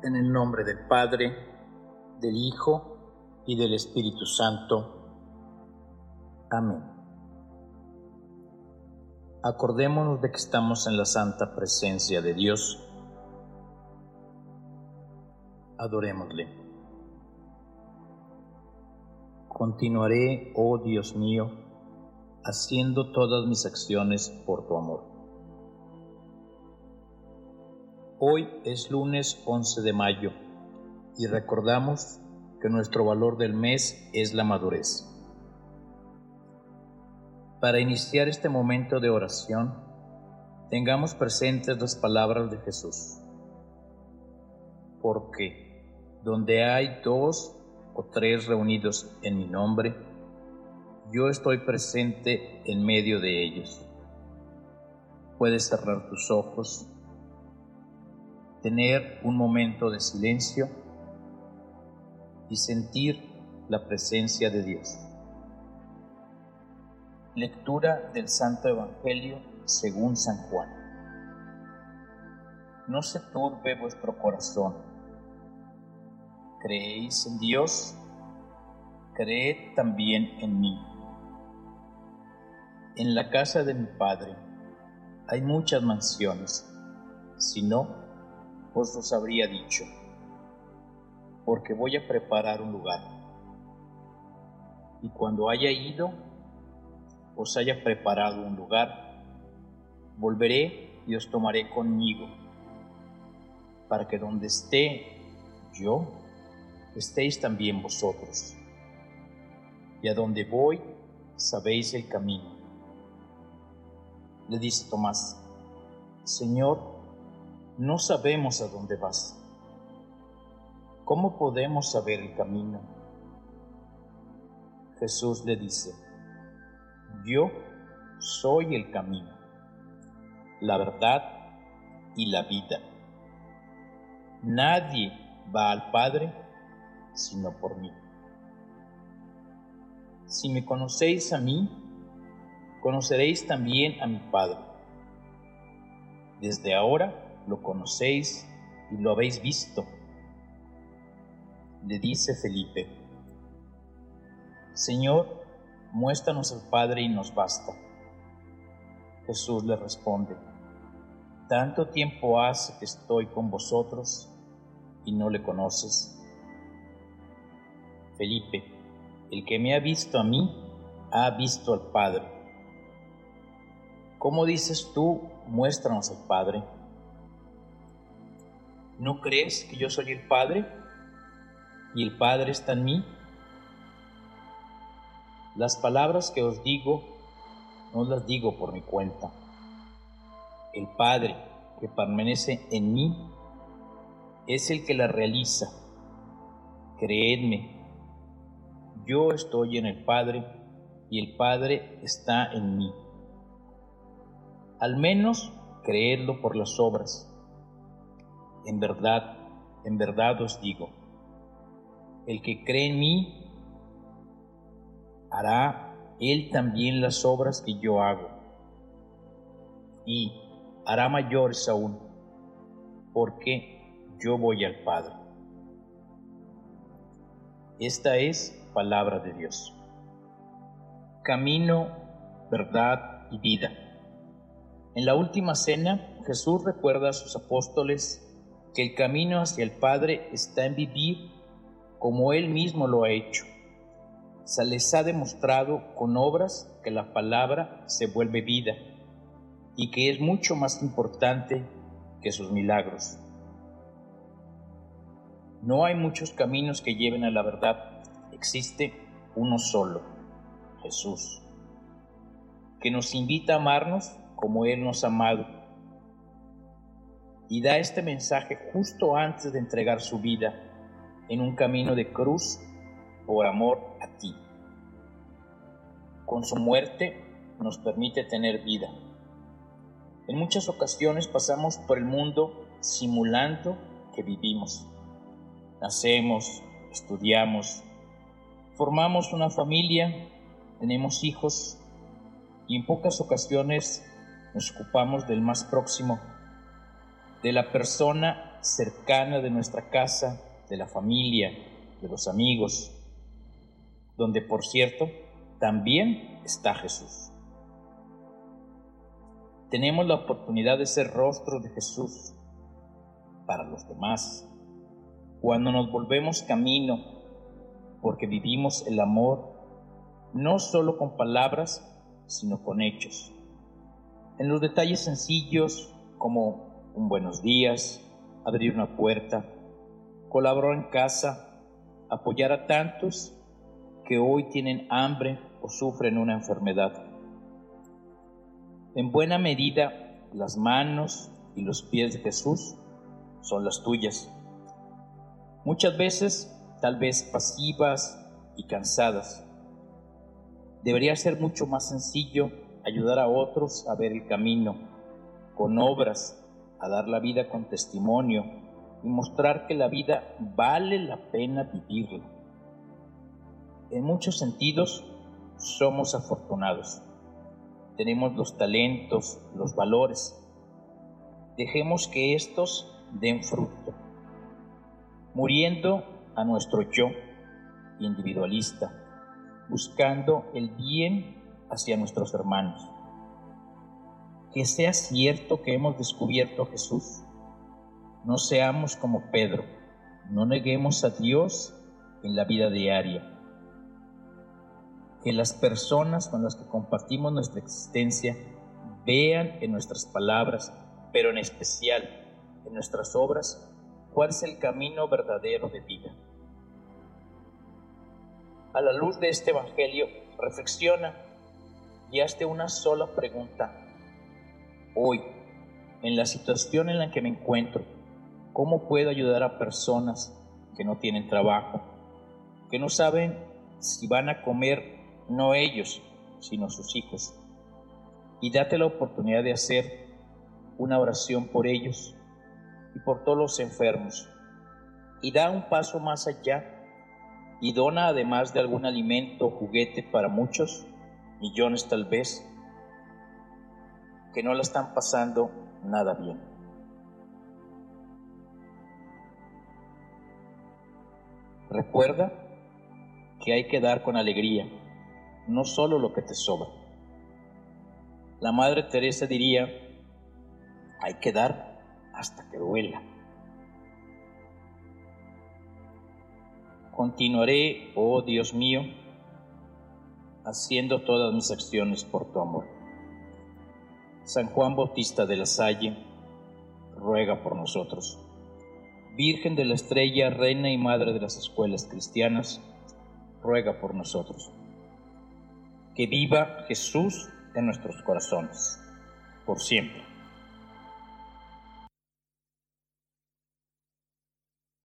En el nombre del Padre, del Hijo y del Espíritu Santo. Amén. Acordémonos de que estamos en la santa presencia de Dios. Adorémosle. Continuaré, oh Dios mío, haciendo todas mis acciones por tu amor. Hoy es lunes 11 de mayo y recordamos que nuestro valor del mes es la madurez. Para iniciar este momento de oración, tengamos presentes las palabras de Jesús. Porque donde hay dos o tres reunidos en mi nombre, yo estoy presente en medio de ellos. Puedes cerrar tus ojos, tener un momento de silencio y sentir la presencia de Dios. Lectura del Santo Evangelio según San Juan. No se turbe vuestro corazón. ¿Creéis en Dios? Creed también en mí. En la casa de mi Padre hay muchas mansiones, si no, os los habría dicho, porque voy a preparar un lugar. Y cuando haya ido, os haya preparado un lugar, volveré y os tomaré conmigo, para que donde esté yo, estéis también vosotros. Y a donde voy, sabéis el camino le dice Tomás, Señor, no sabemos a dónde vas. ¿Cómo podemos saber el camino? Jesús le dice, yo soy el camino, la verdad y la vida. Nadie va al Padre sino por mí. Si me conocéis a mí, conoceréis también a mi Padre. Desde ahora lo conocéis y lo habéis visto. Le dice Felipe, Señor, muéstranos al Padre y nos basta. Jesús le responde, tanto tiempo hace que estoy con vosotros y no le conoces. Felipe, el que me ha visto a mí, ha visto al Padre. ¿Cómo dices tú, muéstranos al Padre? ¿No crees que yo soy el Padre y el Padre está en mí? Las palabras que os digo no las digo por mi cuenta. El Padre que permanece en mí es el que la realiza. Creedme, yo estoy en el Padre y el Padre está en mí al menos creedlo por las obras. En verdad, en verdad os digo, el que cree en mí, hará él también las obras que yo hago, y hará mayores aún, porque yo voy al Padre. Esta es palabra de Dios. Camino, verdad y vida. En la última cena, Jesús recuerda a sus apóstoles que el camino hacia el Padre está en vivir como Él mismo lo ha hecho. Se les ha demostrado con obras que la palabra se vuelve vida y que es mucho más importante que sus milagros. No hay muchos caminos que lleven a la verdad, existe uno solo, Jesús, que nos invita a amarnos como Él nos ha amado. Y da este mensaje justo antes de entregar su vida en un camino de cruz por amor a ti. Con su muerte nos permite tener vida. En muchas ocasiones pasamos por el mundo simulando que vivimos. Nacemos, estudiamos, formamos una familia, tenemos hijos y en pocas ocasiones nos ocupamos del más próximo, de la persona cercana de nuestra casa, de la familia, de los amigos, donde por cierto también está Jesús. Tenemos la oportunidad de ser rostro de Jesús para los demás. Cuando nos volvemos camino, porque vivimos el amor no solo con palabras, sino con hechos. En los detalles sencillos como un buenos días, abrir una puerta, colaborar en casa, apoyar a tantos que hoy tienen hambre o sufren una enfermedad. En buena medida, las manos y los pies de Jesús son las tuyas. Muchas veces, tal vez pasivas y cansadas. Debería ser mucho más sencillo ayudar a otros a ver el camino, con obras, a dar la vida con testimonio y mostrar que la vida vale la pena vivirla. En muchos sentidos, somos afortunados. Tenemos los talentos, los valores. Dejemos que estos den fruto, muriendo a nuestro yo individualista, buscando el bien hacia nuestros hermanos. Que sea cierto que hemos descubierto a Jesús. No seamos como Pedro, no neguemos a Dios en la vida diaria. Que las personas con las que compartimos nuestra existencia vean en nuestras palabras, pero en especial en nuestras obras, cuál es el camino verdadero de vida. A la luz de este Evangelio, reflexiona y hazte una sola pregunta. Hoy, en la situación en la que me encuentro, ¿cómo puedo ayudar a personas que no tienen trabajo, que no saben si van a comer no ellos, sino sus hijos? Y date la oportunidad de hacer una oración por ellos y por todos los enfermos. Y da un paso más allá y dona además de algún alimento o juguete para muchos, millones tal vez, que no la están pasando nada bien. Recuerda que hay que dar con alegría, no solo lo que te sobra. La Madre Teresa diría, hay que dar hasta que duela. Continuaré, oh Dios mío, haciendo todas mis acciones por tu amor. San Juan Bautista de la Salle, ruega por nosotros. Virgen de la Estrella, Reina y Madre de las Escuelas Cristianas, ruega por nosotros. Que viva Jesús en nuestros corazones, por siempre.